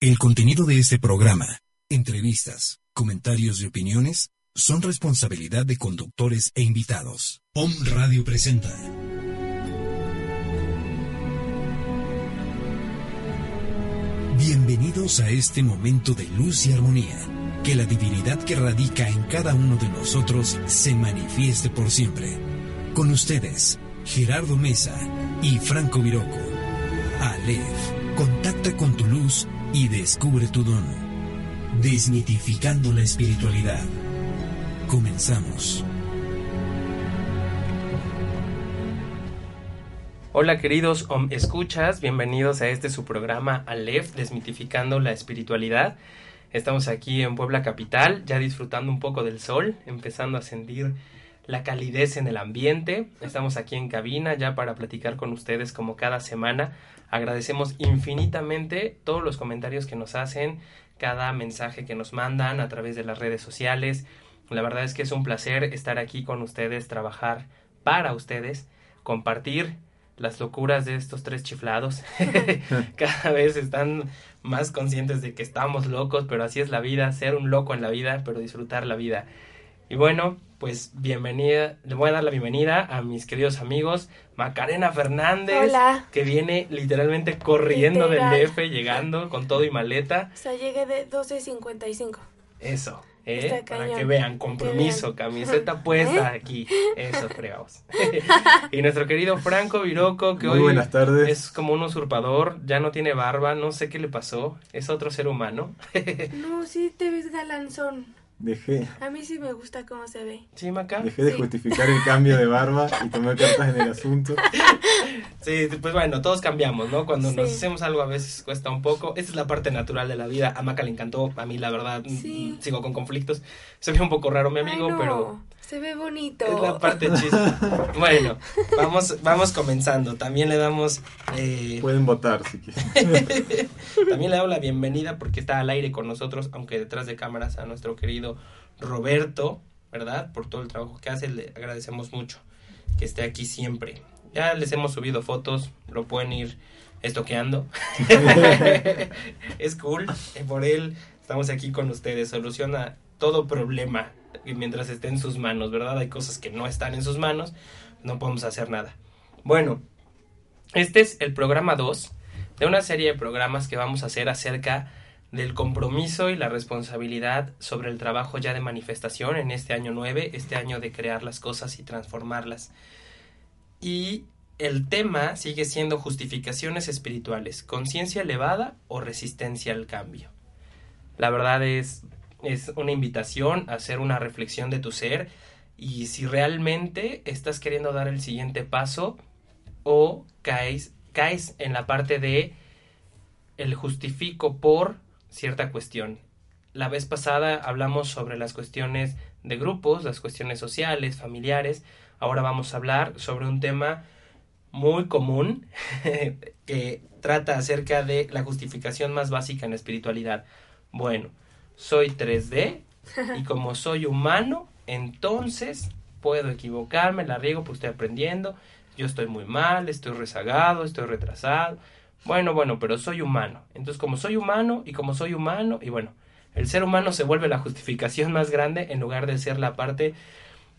El contenido de este programa, entrevistas, comentarios y opiniones son responsabilidad de conductores e invitados. Om Radio presenta. Bienvenidos a este momento de luz y armonía. Que la divinidad que radica en cada uno de nosotros se manifieste por siempre. Con ustedes, Gerardo Mesa y Franco Viroco. Aleph, contacta con tu luz y descubre tu don. Desmitificando la espiritualidad. Comenzamos. Hola queridos Om Escuchas, bienvenidos a este su programa Aleph, Desmitificando la Espiritualidad. Estamos aquí en Puebla Capital, ya disfrutando un poco del sol, empezando a sentir la calidez en el ambiente. Estamos aquí en cabina ya para platicar con ustedes como cada semana. Agradecemos infinitamente todos los comentarios que nos hacen, cada mensaje que nos mandan a través de las redes sociales. La verdad es que es un placer estar aquí con ustedes, trabajar para ustedes, compartir las locuras de estos tres chiflados. Cada vez están más conscientes de que estamos locos, pero así es la vida, ser un loco en la vida, pero disfrutar la vida. Y bueno, pues bienvenida, le voy a dar la bienvenida a mis queridos amigos, Macarena Fernández, que viene literalmente corriendo del DF, llegando con todo y maleta. O sea, llegué de 12.55. Eso. ¿eh? Para que vean, compromiso, camiseta puesta ¿Eh? aquí. Eso, fregados. y nuestro querido Franco Viroco, que hoy es como un usurpador, ya no tiene barba, no sé qué le pasó, es otro ser humano. no, sí te ves galanzón. Dejé. A mí sí me gusta cómo se ve. ¿Sí, Maca? Dejé de justificar el cambio de barba y tomé cartas en el asunto. Sí, pues bueno, todos cambiamos, ¿no? Cuando nos hacemos algo a veces cuesta un poco. Esta es la parte natural de la vida. A Maca le encantó, a mí la verdad mm, sigo con conflictos. Se ve un poco raro mi amigo, pero se ve bonito. Es la parte bueno, vamos, vamos comenzando. También le damos. Eh... Pueden votar si quieren. También le damos la bienvenida porque está al aire con nosotros, aunque detrás de cámaras, a nuestro querido Roberto, ¿verdad? Por todo el trabajo que hace. Le agradecemos mucho que esté aquí siempre. Ya les hemos subido fotos, lo pueden ir estoqueando. es cool. Por él estamos aquí con ustedes. Soluciona todo problema mientras esté en sus manos, ¿verdad? Hay cosas que no están en sus manos, no podemos hacer nada. Bueno, este es el programa 2 de una serie de programas que vamos a hacer acerca del compromiso y la responsabilidad sobre el trabajo ya de manifestación en este año 9, este año de crear las cosas y transformarlas. Y el tema sigue siendo justificaciones espirituales, conciencia elevada o resistencia al cambio. La verdad es es una invitación a hacer una reflexión de tu ser y si realmente estás queriendo dar el siguiente paso o caes, caes en la parte de el justifico por cierta cuestión. La vez pasada hablamos sobre las cuestiones de grupos, las cuestiones sociales, familiares. Ahora vamos a hablar sobre un tema muy común que trata acerca de la justificación más básica en la espiritualidad. Bueno, soy 3D y como soy humano, entonces puedo equivocarme, la riego porque estoy aprendiendo, yo estoy muy mal, estoy rezagado, estoy retrasado. Bueno, bueno, pero soy humano. Entonces, como soy humano y como soy humano, y bueno, el ser humano se vuelve la justificación más grande en lugar de ser la parte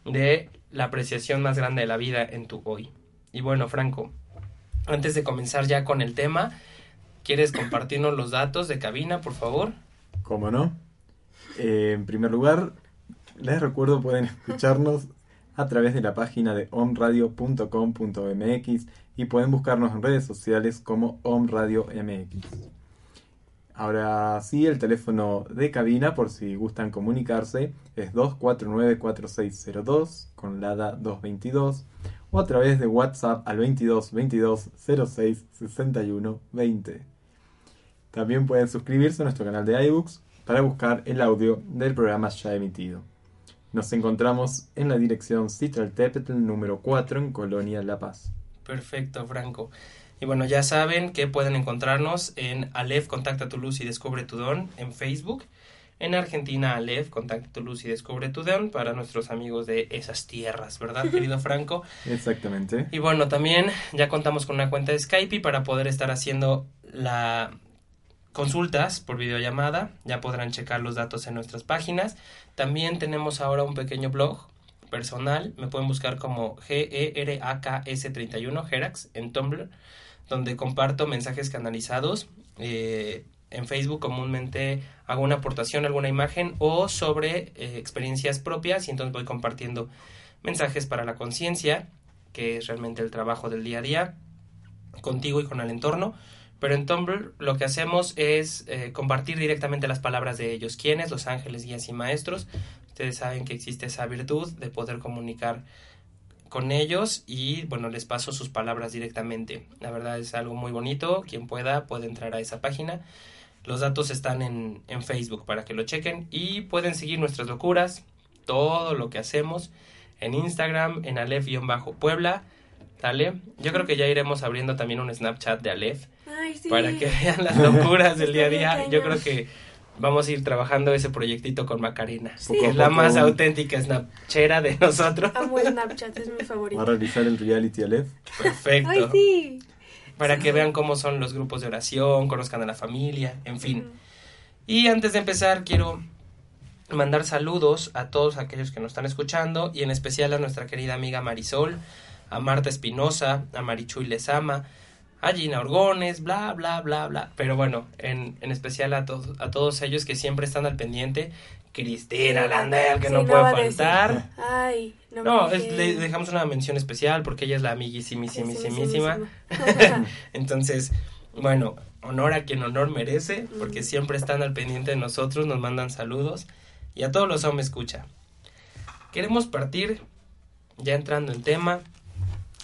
de la apreciación más grande de la vida en tu hoy. Y bueno, Franco, antes de comenzar ya con el tema, ¿quieres compartirnos los datos de cabina, por favor? ¿Cómo no? Eh, en primer lugar, les recuerdo pueden escucharnos a través de la página de omradio.com.mx y pueden buscarnos en redes sociales como omradiomx. Ahora sí, el teléfono de cabina, por si gustan comunicarse, es 249-4602 con LADA 222 o a través de WhatsApp al 22 22 06 61 20. También pueden suscribirse a nuestro canal de iBooks para buscar el audio del programa ya emitido. Nos encontramos en la dirección Citraltepetl número 4 en Colonia La Paz. Perfecto, Franco. Y bueno, ya saben que pueden encontrarnos en Aleph Contacta tu Luz y Descubre tu Don en Facebook. En Argentina, Aleph Contacta tu Luz y Descubre tu Don para nuestros amigos de esas tierras, ¿verdad, querido Franco? Exactamente. Y bueno, también ya contamos con una cuenta de Skype para poder estar haciendo la consultas por videollamada. Ya podrán checar los datos en nuestras páginas. También tenemos ahora un pequeño blog personal. Me pueden buscar como G-E-R-A-K-S-31, Gerax, en Tumblr, donde comparto mensajes canalizados. Eh, en Facebook comúnmente hago una aportación, alguna imagen o sobre eh, experiencias propias y entonces voy compartiendo mensajes para la conciencia, que es realmente el trabajo del día a día, contigo y con el entorno. Pero en Tumblr lo que hacemos es eh, compartir directamente las palabras de ellos. ¿Quiénes? Los ángeles, guías y maestros. Ustedes saben que existe esa virtud de poder comunicar con ellos y bueno, les paso sus palabras directamente. La verdad es algo muy bonito. Quien pueda puede entrar a esa página. Los datos están en, en Facebook para que lo chequen y pueden seguir nuestras locuras, todo lo que hacemos en Instagram, en Aleph-Puebla. ¿Dale? Yo creo que ya iremos abriendo también un Snapchat de Aleph Ay, sí. para que vean las locuras del día a día. Yo creo que vamos a ir trabajando ese proyectito con Macarena, Sí. que es la más auténtica snapchera de nosotros. Amo Snapchat, es mi Va a favorito. realizar el reality Aleph. Perfecto. Ay, sí. Para que vean cómo son los grupos de oración, conozcan a la familia, en fin. Y antes de empezar, quiero mandar saludos a todos aquellos que nos están escuchando y en especial a nuestra querida amiga Marisol, a Marta Espinosa, a Marichuy Lezama, a Gina Orgones, bla, bla, bla, bla. Pero bueno, en, en especial a, todos a todos ellos que siempre están al pendiente. Cristina Landel, que Sí, no no puede faltar. Ay, no, No, me es- le dejamos una mención especial porque ella es la amiguísimísimísima. Amiguísimísima. Entonces, bueno, honor a quien honor merece, porque Mm. siempre están al pendiente de nosotros, nos mandan saludos y a todos los hombres escucha. Queremos partir, ya entrando en tema,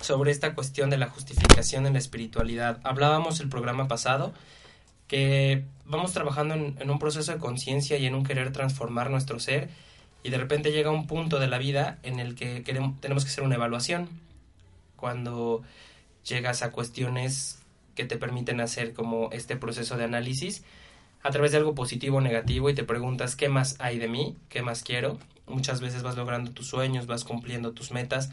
sobre esta cuestión de la justificación en la espiritualidad. Hablábamos el programa pasado que vamos trabajando en, un proceso de conciencia y en un querer transformar nuestro ser y de repente llega un punto de la vida en el que queremos, tenemos que hacer una evaluación. Cuando llegas a cuestiones que te permiten hacer como este proceso de análisis a través de algo positivo o negativo y te preguntas qué más hay de mí, qué más quiero. Muchas veces vas logrando tus sueños, vas cumpliendo tus metas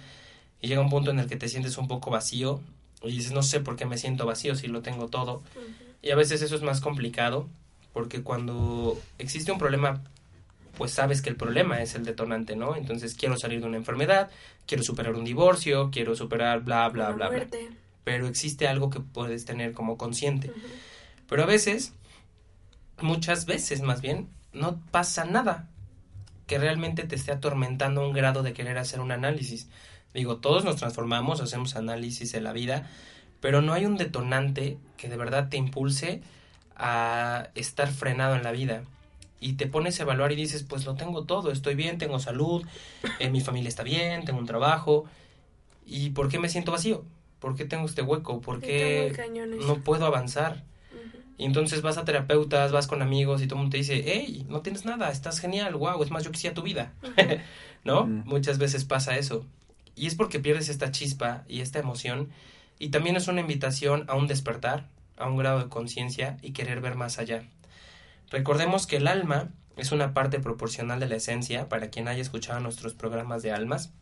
y llega un punto en el que te sientes un poco vacío y dices no sé por qué me siento vacío si lo tengo todo. Y a veces eso es más complicado porque cuando existe un problema pues sabes que el problema es el detonante, ¿no? Entonces quiero salir de una enfermedad, quiero superar un divorcio, quiero superar bla bla La bla bla pero existe algo que puedes tener como consciente. Pero a veces, muchas veces más bien, no pasa nada que realmente te esté atormentando a un grado de querer hacer un análisis. Digo, todos nos transformamos, hacemos análisis en la vida, pero no hay un detonante que de verdad te impulse a estar frenado en la vida. Y te pones a evaluar y dices, pues lo tengo todo, estoy bien, tengo salud, eh, mi familia está bien, tengo un trabajo. ¿Y por qué me siento vacío? ¿Por qué tengo este hueco? ¿Por qué no puedo avanzar? Y entonces vas a terapeutas, vas con amigos y todo el mundo te dice, hey, no tienes nada, estás genial, wow, es más, yo quisiera tu vida. ¿No? Muchas veces pasa eso. Y es porque pierdes esta chispa y esta emoción. Y también es una invitación a un despertar, a un grado de conciencia y querer ver más allá. Recordemos que el alma es una parte proporcional de la esencia, para quien haya escuchado nuestros programas de almas.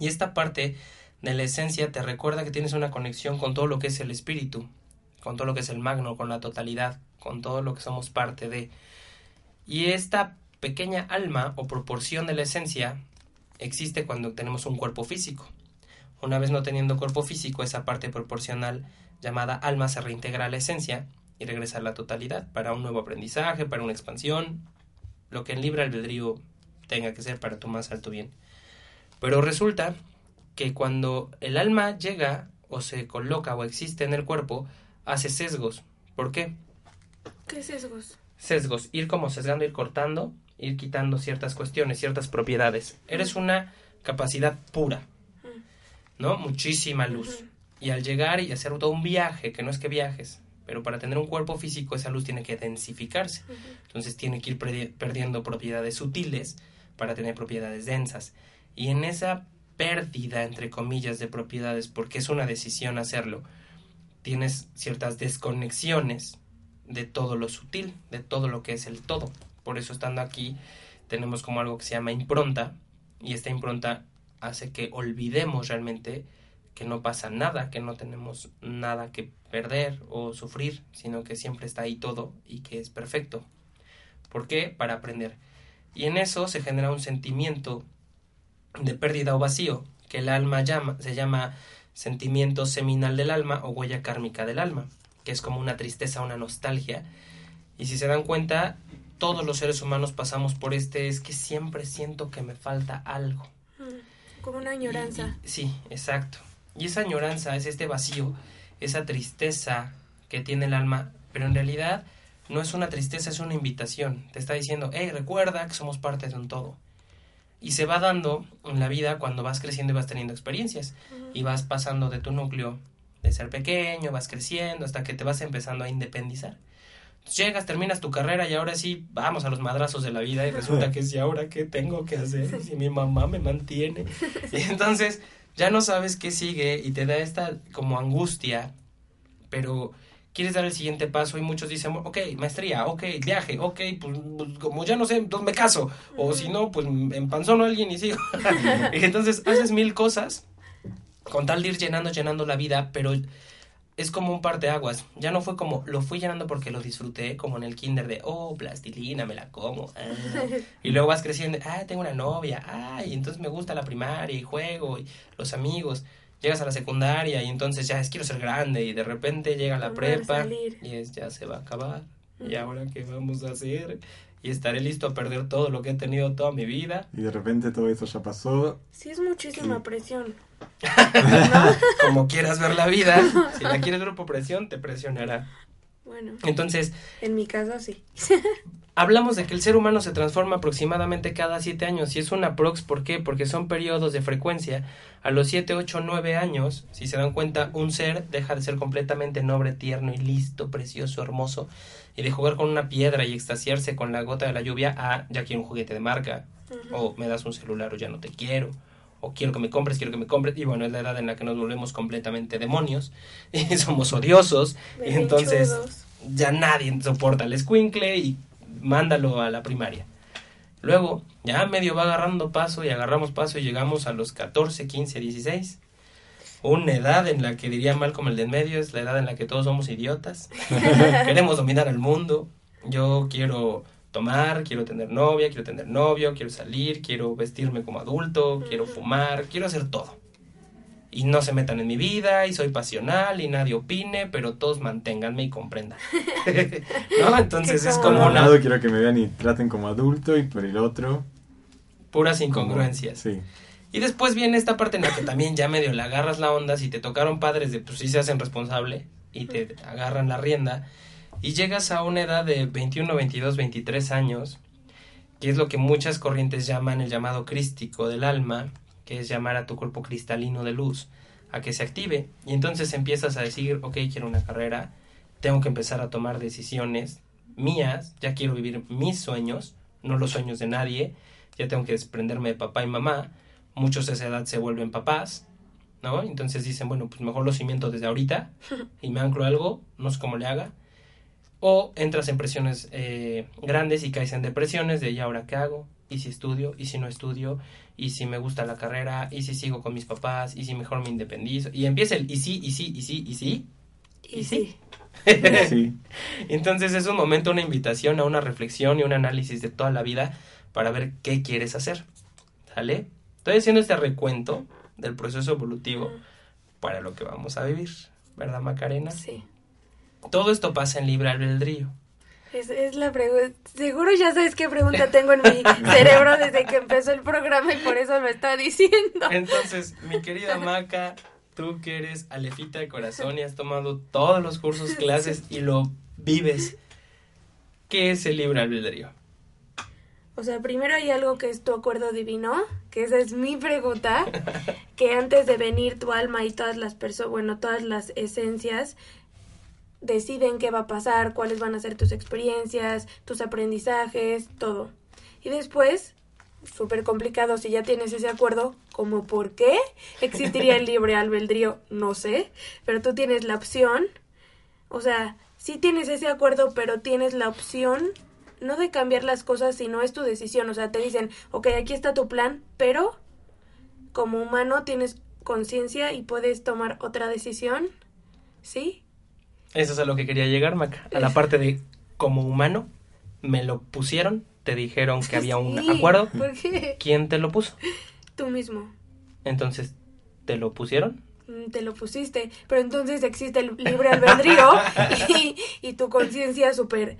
Y esta parte de la esencia te recuerda que tienes una conexión con todo lo que es el espíritu, con todo lo que es el magno, con la totalidad, con todo lo que somos parte de. Y esta pequeña alma o proporción de la esencia existe cuando tenemos un cuerpo físico. Una vez no teniendo cuerpo físico, esa parte proporcional llamada alma se reintegra a la esencia y regresa a la totalidad para un nuevo aprendizaje, para una expansión, lo que en libre albedrío tenga que ser para tu más alto bien. Pero resulta que cuando el alma llega o se coloca o existe en el cuerpo, hace sesgos. ¿Por qué? ¿Qué sesgos? Sesgos, ir como sesgando, ir cortando, ir quitando ciertas cuestiones, ciertas propiedades. Eres una capacidad pura, ¿no? Muchísima luz. Y al llegar y hacer todo un viaje, que no es que viajes, pero para tener un cuerpo físico esa luz tiene que densificarse. Entonces tiene que ir perdi- perdiendo propiedades sutiles para tener propiedades densas. Y en esa pérdida, entre comillas, de propiedades, porque es una decisión hacerlo, tienes ciertas desconexiones de todo lo sutil, de todo lo que es el todo. Por eso estando aquí tenemos como algo que se llama impronta y esta impronta hace que olvidemos realmente que no pasa nada, que no tenemos nada que perder o sufrir, sino que siempre está ahí todo y que es perfecto. ¿Por qué? Para aprender. Y en eso se genera un sentimiento de pérdida o vacío, que el alma llama, se llama sentimiento seminal del alma o huella kármica del alma, que es como una tristeza, una nostalgia. Y si se dan cuenta, todos los seres humanos pasamos por este, es que siempre siento que me falta algo. Mm, Como una añoranza. Y- y- sí, exacto. Y esa añoranza es este vacío, esa tristeza que tiene el alma, pero en realidad no es una tristeza, es una invitación. Te está diciendo, hey, recuerda que somos parte de un todo. Y se va dando en la vida cuando vas creciendo y vas teniendo experiencias. Y vas pasando de tu núcleo de ser pequeño, vas creciendo hasta que te vas empezando a independizar. Llegas, terminas tu carrera y ahora sí vamos a los madrazos de la vida y resulta que si ahora qué tengo que hacer si mi mamá me mantiene. Y entonces ya no sabes qué sigue y te da esta como angustia, pero quieres dar el siguiente paso y muchos dicen, ok, maestría, ok, viaje, ok, pues, pues, como ya no sé, entonces me caso, o si no, pues empanzono a alguien y sigo. y entonces haces mil cosas con tal de ir llenando, llenando la vida, pero es como un parteaguas. Ya no fue como, lo fui llenando porque lo disfruté, como en el kinder de, oh, plastilina, me la como. ah. Y luego vas creciendo, ah, tengo una novia, ah, y entonces me gusta la primaria y juego y los amigos. Llegas a la secundaria y entonces ya es quiero ser grande y de repente llega la prepa y es ya se va a acabar. ¿Y ahora qué vamos a hacer? Y estaré listo a perder todo lo que he tenido toda mi vida. Y de repente todo eso ya pasó. Sí, es muchísima Sí. presión. Como quieras ver la vida, si la quieres ver por presión, te presionará. Bueno, Entonces, en mi caso sí. Hablamos de que el ser humano se transforma aproximadamente cada siete años y es una prox, ¿por qué? Porque son periodos de frecuencia. A los siete, ocho, nueve años, si se dan cuenta, un ser deja de ser completamente noble, tierno y listo, precioso, hermoso, y de jugar con una piedra y extasiarse con la gota de la lluvia a ya quiero un juguete de marca, o me das un celular o ya no te quiero, o quiero que me compres, quiero que me compres, y bueno, es la edad en la que nos volvemos completamente demonios y somos odiosos, y entonces ya nadie soporta el escuincle y mándalo a la primaria. Luego, ya medio va agarrando paso y agarramos paso y llegamos a los 14, 15, 16. Una edad en la que diría mal como el de en medio es la edad en la que todos somos idiotas. Queremos dominar el mundo. Yo quiero tomar, quiero tener novia, quiero tener novio, quiero salir, quiero vestirme como adulto, quiero fumar, quiero hacer todo. Y no se metan en mi vida, y soy pasional, y nadie opine, pero todos manténganme y comprendan. ¿No? Entonces es Por como un una lado quiero que me vean y traten como adulto y por el otro... puras como- incongruencias. Sí. Y después viene esta parte en la que también ya medio le agarras la onda, si te tocaron padres de pues sí se hacen responsable y te agarran la rienda y llegas a una edad de 21, 22, 23 años, que es lo que muchas corrientes llaman el llamado crístico del alma, que es llamar a tu cuerpo cristalino de luz a que se active y entonces empiezas a decir, ok, quiero una carrera, tengo que empezar a tomar decisiones mías, ya quiero vivir mis sueños, no los sueños de nadie, ya tengo que desprenderme de papá y mamá, muchos a esa edad se vuelven papás, ¿no? Entonces dicen, bueno, pues mejor lo cimiento desde ahorita y me anclo algo, no sé cómo le haga. O entras en presiones eh, grandes y caes en depresiones de, ¿y ahora qué hago? ¿Y si estudio? ¿Y si no estudio? ¿Y si me gusta la carrera? ¿Y si sigo con mis papás? ¿Y si mejor me independizo? Y empieza el, ¿y sí? ¿Y sí? ¿Y sí? ¿Y sí? Y ¿Y sí. Sí. Entonces es un momento, una invitación a una reflexión y un análisis de toda la vida para ver qué quieres hacer. ¿Sale? Estoy haciendo este recuento del proceso evolutivo para lo que vamos a vivir, ¿verdad Macarena? Sí. Todo esto pasa en libre albedrío. Es, es la pregunta. Seguro ya sabes qué pregunta tengo en mi cerebro desde que empezó el programa y por eso lo está diciendo. Entonces, mi querida Maca, tú que eres alefita de corazón y has tomado todos los cursos, clases y lo vives, ¿qué es el libre albedrío? O sea, primero hay algo que es tu acuerdo divino, que esa es mi pregunta, que antes de venir tu alma y todas las personas, bueno, todas las esencias deciden qué va a pasar, cuáles van a ser tus experiencias, tus aprendizajes, todo. Y después, súper complicado si ya tienes ese acuerdo, como por qué existiría el libre albedrío, no sé, pero tú tienes la opción, o sea, sí tienes ese acuerdo, pero tienes la opción no de cambiar las cosas, sino es tu decisión, o sea, te dicen, ok, aquí está tu plan, pero como humano tienes conciencia y puedes tomar otra decisión, ¿sí? Eso es a lo que quería llegar, Maca. A la parte de como humano, me lo pusieron, te dijeron que había un Sí, acuerdo. ¿Por qué? ¿Quién te lo puso? Tú mismo. Entonces, ¿te lo pusieron? Mm, Te lo pusiste, pero entonces existe el libre albedrío y, y tu conciencia súper,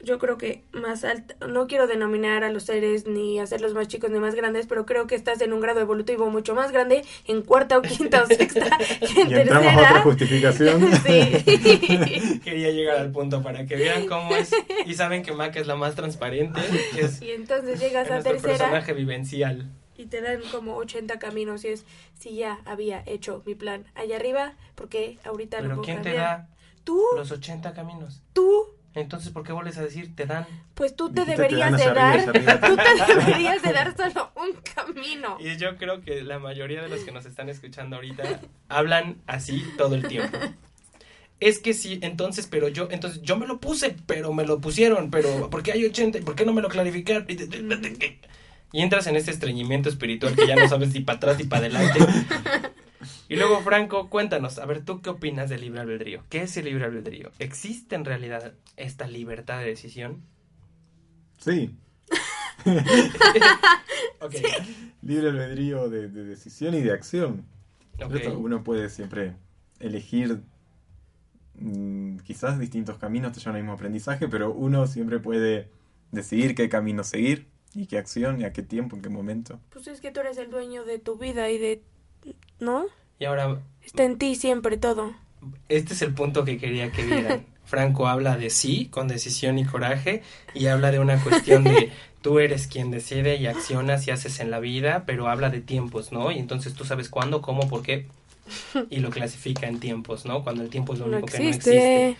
yo creo que más alta, no quiero denominar a los seres ni hacerlos más chicos ni más grandes, pero creo que estás en un grado evolutivo mucho más grande, en cuarta o quinta o sexta, que en Y entramos a otra tercera. justificación. Sí. Quería llegar al punto para que vean cómo es. Y saben que Maca es la más transparente. que Es Y entonces llegas a tercera personaje vivencial. y te dan como 80 caminos y es si ya había hecho mi plan allá arriba, porque ahorita lo Pero puedo ¿quién te da Tú, los 80 caminos? tú, Entonces, ¿por qué vuelves a decir te dan? pues tú te deberías de dar, tú te deberías de dar solo un camino. Y yo creo que la mayoría de los que nos están escuchando ahorita hablan así todo el tiempo. Es que sí, entonces, pero yo, entonces yo me lo puse, pero me lo pusieron, pero ¿por qué hay 80? ¿Y ¿Por qué no me lo clarificaron? Y entras en este estreñimiento espiritual que ya no sabes ni para atrás ni para adelante. Y luego, Franco, cuéntanos, a ver, ¿tú qué opinas del libre albedrío? ¿Qué es el libre albedrío? ¿Existe en realidad esta libertad de decisión? Sí, Ok. libre albedrío de, de decisión y de acción. ok. ¿cierto? Uno puede siempre elegir mm, quizás distintos caminos te llevan al mismo aprendizaje, pero uno siempre puede decidir qué camino seguir y qué acción y a qué tiempo, en qué momento. Pues es que tú eres el dueño de tu vida y de... ¿No? Y ahora, Está en ti siempre todo. este es el punto que quería que vieran. Franco habla de sí, con decisión y coraje, y habla de una cuestión de tú eres quien decide y accionas y haces en la vida, pero habla de tiempos, ¿no? Y entonces tú sabes cuándo, cómo, por qué, y lo clasifica en tiempos, ¿no? Cuando el tiempo es lo No único que no existe, existe.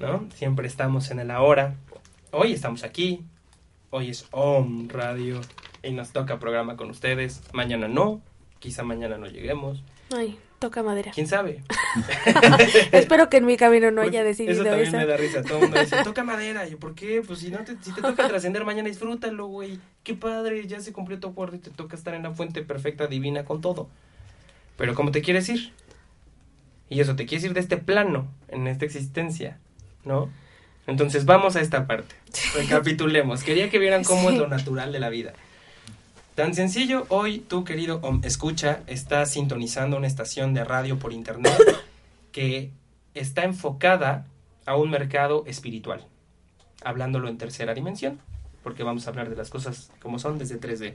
¿no? Siempre estamos en el ahora. Hoy estamos aquí, hoy es OM Radio, y nos toca programa con ustedes. Mañana no, quizá mañana no lleguemos, Ay, toca madera. quién sabe. Espero que en mi camino no haya decidido eso también eso. me da risa. Todo el mundo dice, toca madera. ¿Y por qué? Pues si, no te, si te toca trascender mañana, disfrútalo, güey. Qué padre, ya se cumplió tu acuerdo y te toca estar en la fuente perfecta, divina, con todo. Pero ¿cómo te quieres ir? Y eso, te quieres ir de este plano, en esta existencia, ¿no? Entonces vamos a esta parte. Recapitulemos. Quería que vieran cómo es lo natural de la vida. Tan sencillo, hoy tú, querido escucha, estás sintonizando una estación de radio por internet que está enfocada a un mercado espiritual, hablándolo en tercera dimensión, porque vamos a hablar de las cosas como son desde 3D.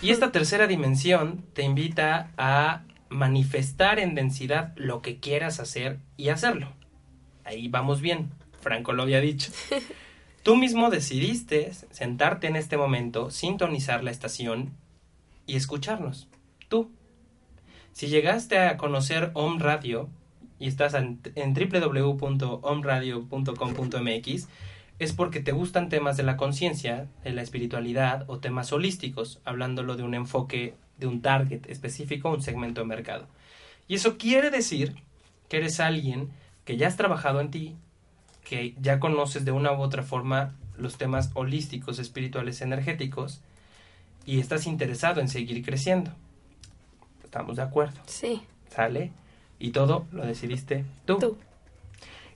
Y esta tercera dimensión te invita a manifestar en densidad lo que quieras hacer y hacerlo. Ahí vamos bien, Franco lo había dicho. Tú mismo decidiste sentarte en este momento, sintonizar la estación y escucharnos. Tú. Si llegaste a conocer Om Radio y estás en, en www.omradio.com.mx, es porque te gustan temas de la conciencia, de la espiritualidad o temas holísticos, hablándolo de un enfoque, de un target específico, un segmento de mercado. Y eso quiere decir que eres alguien que ya has trabajado en ti, que ya conoces de una u otra forma los temas holísticos, espirituales, energéticos, y estás interesado en seguir creciendo. Estamos de acuerdo, Sí, ¿sale? Y todo lo decidiste tú. tú.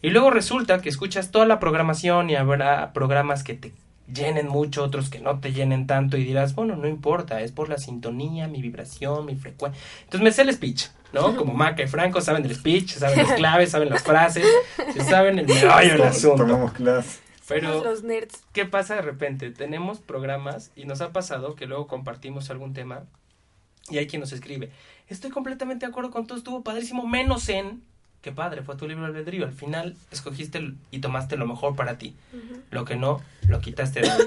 Y luego resulta que escuchas toda la programación y habrá programas que te llenen mucho, otros que no te llenen tanto y dirás, bueno, no importa, es por la sintonía, mi vibración, mi frecuencia. Entonces me sé el speech, ¿no? Como Maca y Franco saben del speech, saben las claves, saben las frases, se saben el meollo del asunto. Tomamos clase. Pero, los nerds. ¿qué pasa de repente? Tenemos programas y nos ha pasado que luego compartimos algún tema y hay quien nos escribe, estoy completamente de acuerdo con todo, estuvo padrísimo, menos en... Qué padre, fue tu libro albedrío. Al final escogiste el- y tomaste lo mejor para ti. Lo que no, lo quitaste de ahí,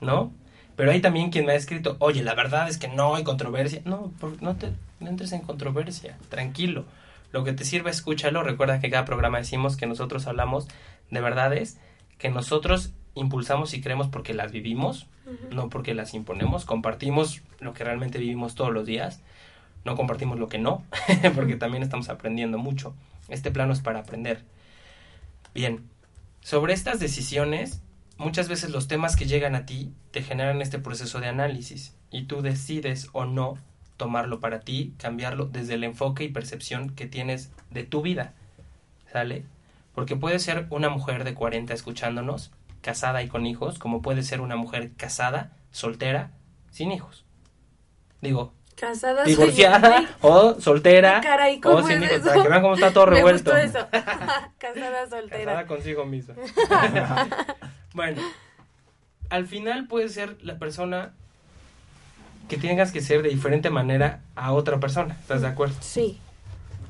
¿no? Pero hay también quien me ha escrito, oye, la verdad es que no hay controversia. No, por- no te no entres en controversia, tranquilo. Lo que te sirva, escúchalo. Recuerda que cada programa decimos que nosotros hablamos de verdades que nosotros impulsamos y creemos porque las vivimos, no porque las imponemos. Compartimos lo que realmente vivimos todos los días. No compartimos lo que no, porque también estamos aprendiendo mucho. Este plano es para aprender. Bien, sobre estas decisiones, muchas veces los temas que llegan a ti te generan este proceso de análisis y tú decides o no tomarlo para ti, cambiarlo desde el enfoque y percepción que tienes de tu vida. ¿Sale? Porque puede ser una mujer de 40 escuchándonos, casada y con hijos, como puede ser una mujer casada, soltera, sin hijos. Digo, Casada divorciada o soltera Ah, caray, o ¿cómo sin es hijos, eso? para que vean cómo está todo Me revuelto. gustó eso. Casada soltera. Casada consigo misma. Bueno, al final puede ser la persona que tengas que ser de diferente manera a otra persona, ¿estás de acuerdo? Sí.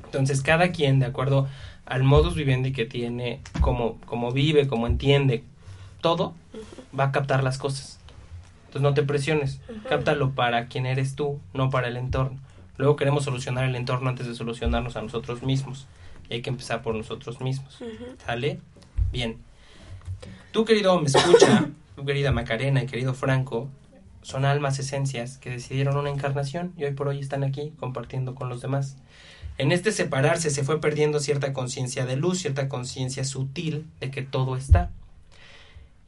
Entonces cada quien, de acuerdo al modus vivendi que tiene, como, como vive, como entiende, todo, va a captar las cosas. Entonces no te presiones, cáptalo para quien eres tú, no para el entorno. Luego queremos solucionar el entorno antes de solucionarnos a nosotros mismos. Y hay que empezar por nosotros mismos. ¿Sale? Bien. Tú, querido, me escucha, tu querida Macarena y querido Franco, son almas esencias que decidieron una encarnación y hoy por hoy están aquí compartiendo con los demás. En este separarse se fue perdiendo cierta conciencia de luz, cierta conciencia sutil de que todo está.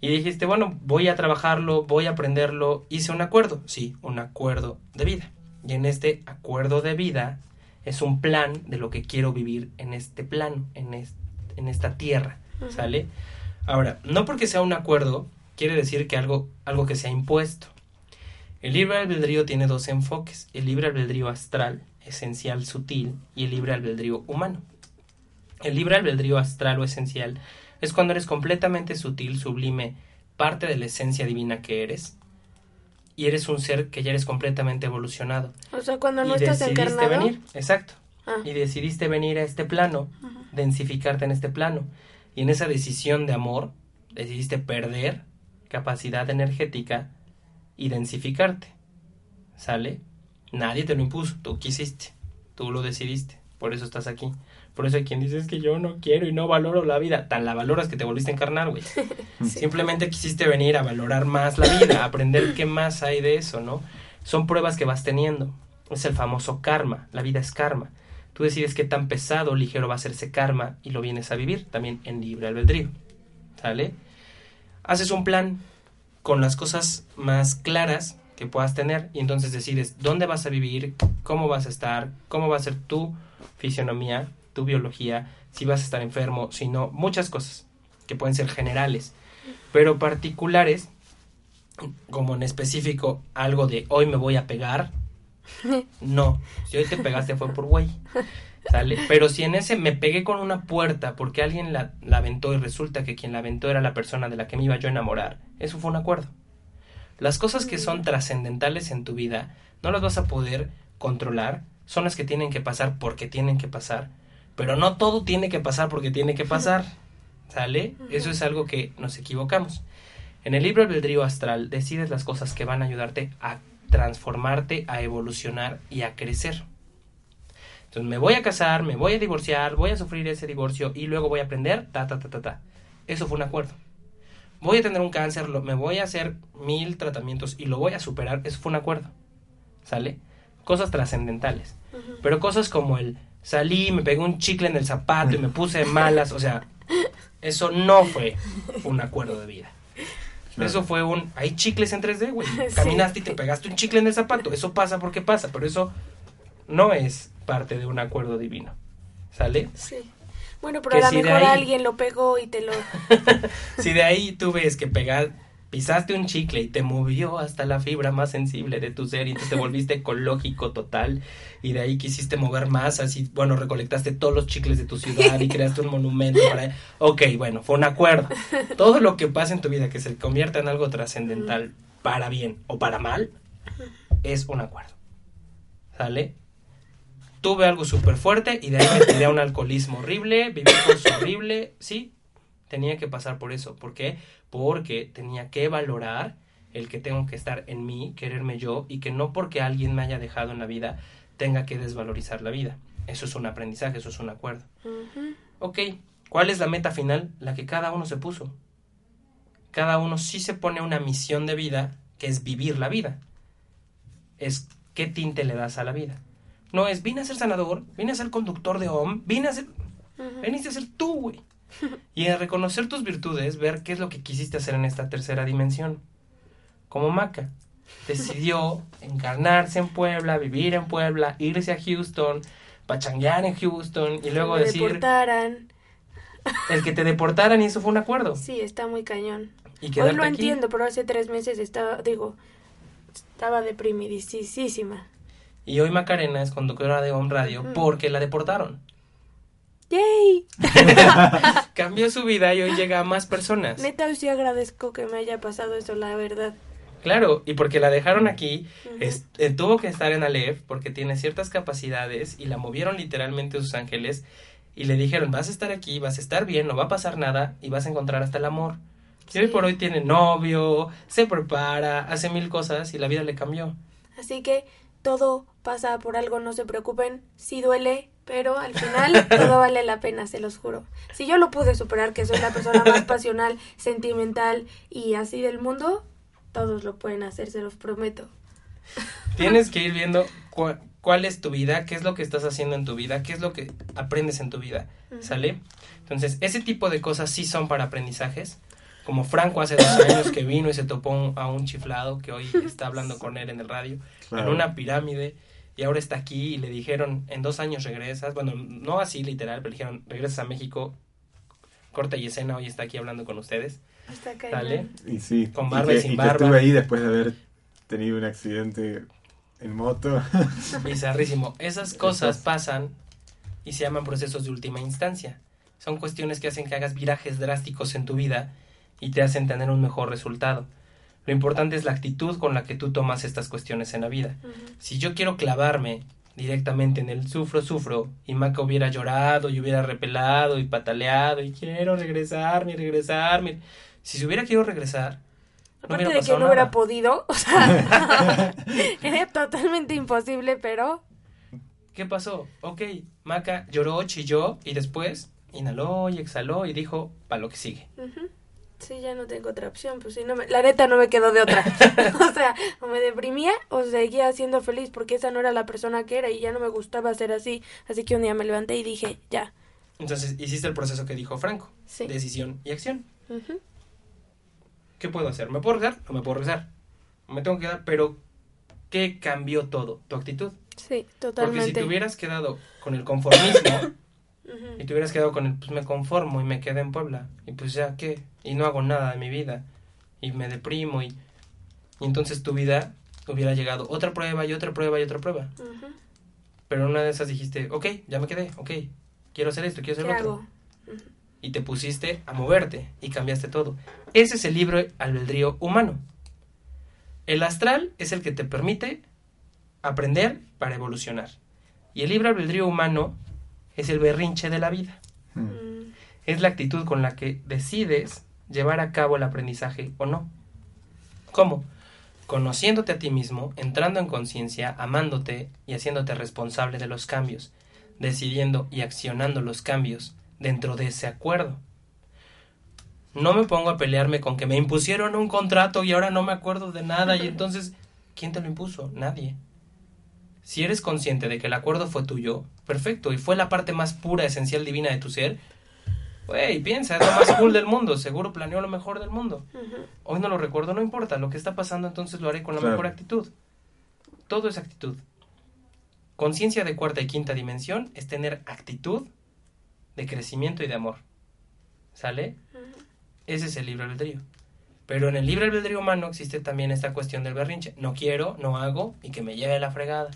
Y dijiste, bueno, voy a trabajarlo, voy a aprenderlo, hice un acuerdo, sí, un acuerdo de vida. Y en este acuerdo de vida es un plan de lo que quiero vivir en este plano, en, en esta tierra, ¿sale? Ahora, no porque sea un acuerdo, quiere decir que algo, algo que sea impuesto. El libre albedrío tiene dos enfoques, el libre albedrío astral, esencial sutil, y el libre albedrío humano. El libre albedrío astral o esencial es cuando eres completamente sutil, sublime, parte de la esencia divina que eres, y eres un ser que ya eres completamente evolucionado. O sea, cuando no y estás decidiste encarnado. venir, exacto, Ah. y decidiste venir a este plano, densificarte en este plano, y en esa decisión de amor, decidiste perder capacidad energética y densificarte. ¿Sale? Nadie te lo impuso, tú quisiste, tú lo decidiste, por eso estás aquí. Por eso hay quien dice es que yo no quiero y no valoro la vida. Tan la valoras que te volviste a encarnar, güey. Simplemente quisiste venir a valorar más la vida, a aprender qué más hay de eso, ¿no? Son pruebas que vas teniendo. Es el famoso karma, la vida es karma. Tú decides qué tan pesado ligero va a ser ese karma y lo vienes a vivir también en libre albedrío. ¿Sale? Haces un plan con las cosas más claras que puedas tener y entonces decides dónde vas a vivir, cómo vas a estar, cómo va a ser tu fisionomía, tu biología, si vas a estar enfermo, si no, muchas cosas que pueden ser generales, pero particulares, como en específico algo de hoy me voy a pegar, no, si hoy te pegaste fue por güey. ¿Sale? Pero si en ese me pegué con una puerta porque alguien la, aventó y resulta que quien la aventó era la persona de la que me iba yo a enamorar, eso fue un acuerdo. Las cosas que son trascendentales en tu vida no las vas a poder controlar, son las que tienen que pasar porque tienen que pasar, pero no todo tiene que pasar porque tiene que pasar. ¿Sale? Eso es algo que nos equivocamos. En el libro albedrío astral decides las cosas que van a ayudarte a transformarte, a evolucionar y a crecer. Entonces me voy a casar, me voy a divorciar, voy a sufrir ese divorcio y luego voy a aprender, ta, ta, ta, ta, ta. Eso fue un acuerdo. Voy a tener un cáncer, lo- me voy a hacer mil tratamientos y lo voy a superar, eso fue un acuerdo. ¿Sale? Cosas trascendentales. Pero cosas como el salí, me pegué un chicle en el zapato y me puse malas, o sea, eso no fue un acuerdo de vida. Claro. Eso fue un. Hay chicles en 3D, güey. Sí. Caminaste y te pegaste un chicle en el zapato. Eso pasa porque pasa, pero eso no es parte de un acuerdo divino. ¿Sale? Sí. Bueno, pero Que a lo si mejor ahí- alguien lo pegó y te lo... Si de ahí tú ves que pegar, pisaste un chicle y te movió hasta la fibra más sensible de tu ser y entonces te volviste ecológico total y de ahí quisiste mover más, así, bueno, recolectaste todos los chicles de tu ciudad y creaste un monumento para... Ok, bueno, fue un acuerdo. Todo lo que pasa en tu vida que se convierta en algo trascendental para bien o para mal es un acuerdo. ¿Sale? Tuve algo súper fuerte y de ahí me tiré a un alcoholismo horrible, viví cosas horrible, sí, tenía que pasar por eso. ¿Por qué? Porque tenía que valorar el que tengo que estar en mí, quererme yo, y que no porque alguien me haya dejado en la vida tenga que desvalorizar la vida. Eso es un aprendizaje, eso es un acuerdo. Ujú. Ok, ¿cuál es la meta final? La que cada uno se puso. Cada uno sí se pone una misión de vida, que es vivir la vida. Es qué tinte le das a la vida. No es, vine a ser sanador, vine a ser conductor de OM, vine a ser... Veniste a ser tú, güey. Y a reconocer tus virtudes, ver qué es lo que quisiste hacer en esta tercera dimensión. Como Maca. Decidió encarnarse en Puebla, vivir en Puebla, irse a Houston, pachanguear en Houston y luego Me decir deportaran. el que te deportaran y eso fue un acuerdo. Sí, está muy cañón. Y Hoy lo aquí. entiendo, pero hace tres meses estaba, digo, estaba deprimidísima. Y hoy Macarena es conductora de Home Radio porque la deportaron. ¡Yay! Cambió su vida y hoy llega a más personas. Neta, sí agradezco que me haya pasado eso, la verdad. Claro, y porque la dejaron aquí, es- eh, tuvo que estar en Aleph porque tiene ciertas capacidades y la movieron literalmente sus ángeles y le dijeron, vas a estar aquí, vas a estar bien, no va a pasar nada y vas a encontrar hasta el amor. Y hoy por hoy tiene novio, se prepara, hace mil cosas y la vida le cambió. Así que todo pasa por algo, no se preocupen. Sí duele, pero al final todo vale la pena, se los juro. Si yo lo pude superar, que soy la persona más pasional, sentimental y así del mundo, todos lo pueden hacer, se los prometo. Tienes que ir viendo cua- cuál es tu vida, qué es lo que estás haciendo en tu vida, qué es lo que aprendes en tu vida, Ujú. ¿sale? Entonces, ese tipo de cosas sí son para aprendizajes. Como Franco hace dos años que vino y se topó un- a un chiflado que hoy está hablando con él en el radio, Claro. en una pirámide, y ahora está aquí y le dijeron, en dos años regresas, bueno, no así literal, pero le dijeron, regresas a México, corta y escena, hoy está aquí hablando con ustedes, Hasta acá. ¿sale? Y sí, Con y barba y que- sin que barba. estuve ahí después de haber tenido un accidente en moto. Bizarrísimo. Esas cosas Esas- pasan y se llaman procesos de última instancia. Son cuestiones que hacen que hagas virajes drásticos en tu vida y te hacen tener un mejor resultado. Lo importante es la actitud con la que tú tomas estas cuestiones en la vida. Si yo quiero clavarme directamente en el sufro, sufro, y Maca hubiera llorado y hubiera repelado y pataleado y quiero regresarme regresarme. Si se hubiera querido regresar, no Aparte de que no hubiera podido, o sea, era totalmente imposible, pero ¿Qué pasó? Ok, Maca lloró, chilló y después inhaló y exhaló y dijo, para lo que sigue. ujú, sí, ya no tengo otra opción, pues sí, no me, la neta no me quedó de otra. o sea, o me deprimía o seguía siendo feliz porque esa no era la persona que era y ya no me gustaba ser así. Así que un día me levanté y dije, ya. Entonces hiciste el proceso que dijo Franco. Sí. Decisión y acción. ¿Qué puedo hacer? ¿Me puedo regresar? No me puedo regresar. Me tengo que quedar, pero ¿qué cambió todo? Tu actitud. Sí, Porque si totalmente. te hubieras quedado con el conformismo Y te hubieras quedado con el, pues me conformo y me quedé en Puebla y pues ya qué, y no hago nada de mi vida y me deprimo y, y entonces tu vida hubiera llegado otra prueba y otra prueba y otra prueba. Pero en una de esas dijiste, ok, ya me quedé, ok, quiero hacer esto, quiero ¿Qué hacer lo otro. Y te pusiste a moverte y cambiaste todo. Ese es el libro albedrío humano. El astral es el que te permite aprender para evolucionar. Y el libre albedrío humano es el berrinche de la vida. Mm. Es la actitud con la que decides llevar a cabo el aprendizaje o no. ¿Cómo? Conociéndote a ti mismo, entrando en conciencia, amándote y haciéndote responsable de los cambios, decidiendo y accionando los cambios dentro de ese acuerdo. No me pongo a pelearme con que me impusieron un contrato y ahora no me acuerdo de nada y entonces, ¿quién te lo impuso? Nadie. Si eres consciente de que el acuerdo fue tuyo, perfecto, y fue la parte más pura, esencial, divina de tu ser, güey, piensa, es lo más cool del mundo, seguro planeó lo mejor del mundo. Hoy no lo recuerdo, no importa, lo que está pasando entonces lo haré con la Claro. mejor actitud. Todo es actitud. Conciencia de cuarta y quinta dimensión es tener actitud de crecimiento y de amor. ¿Sale? Ese es el libre albedrío. Pero en el libre albedrío humano existe también esta cuestión del berrinche. No quiero, no hago y que me lleve la fregada.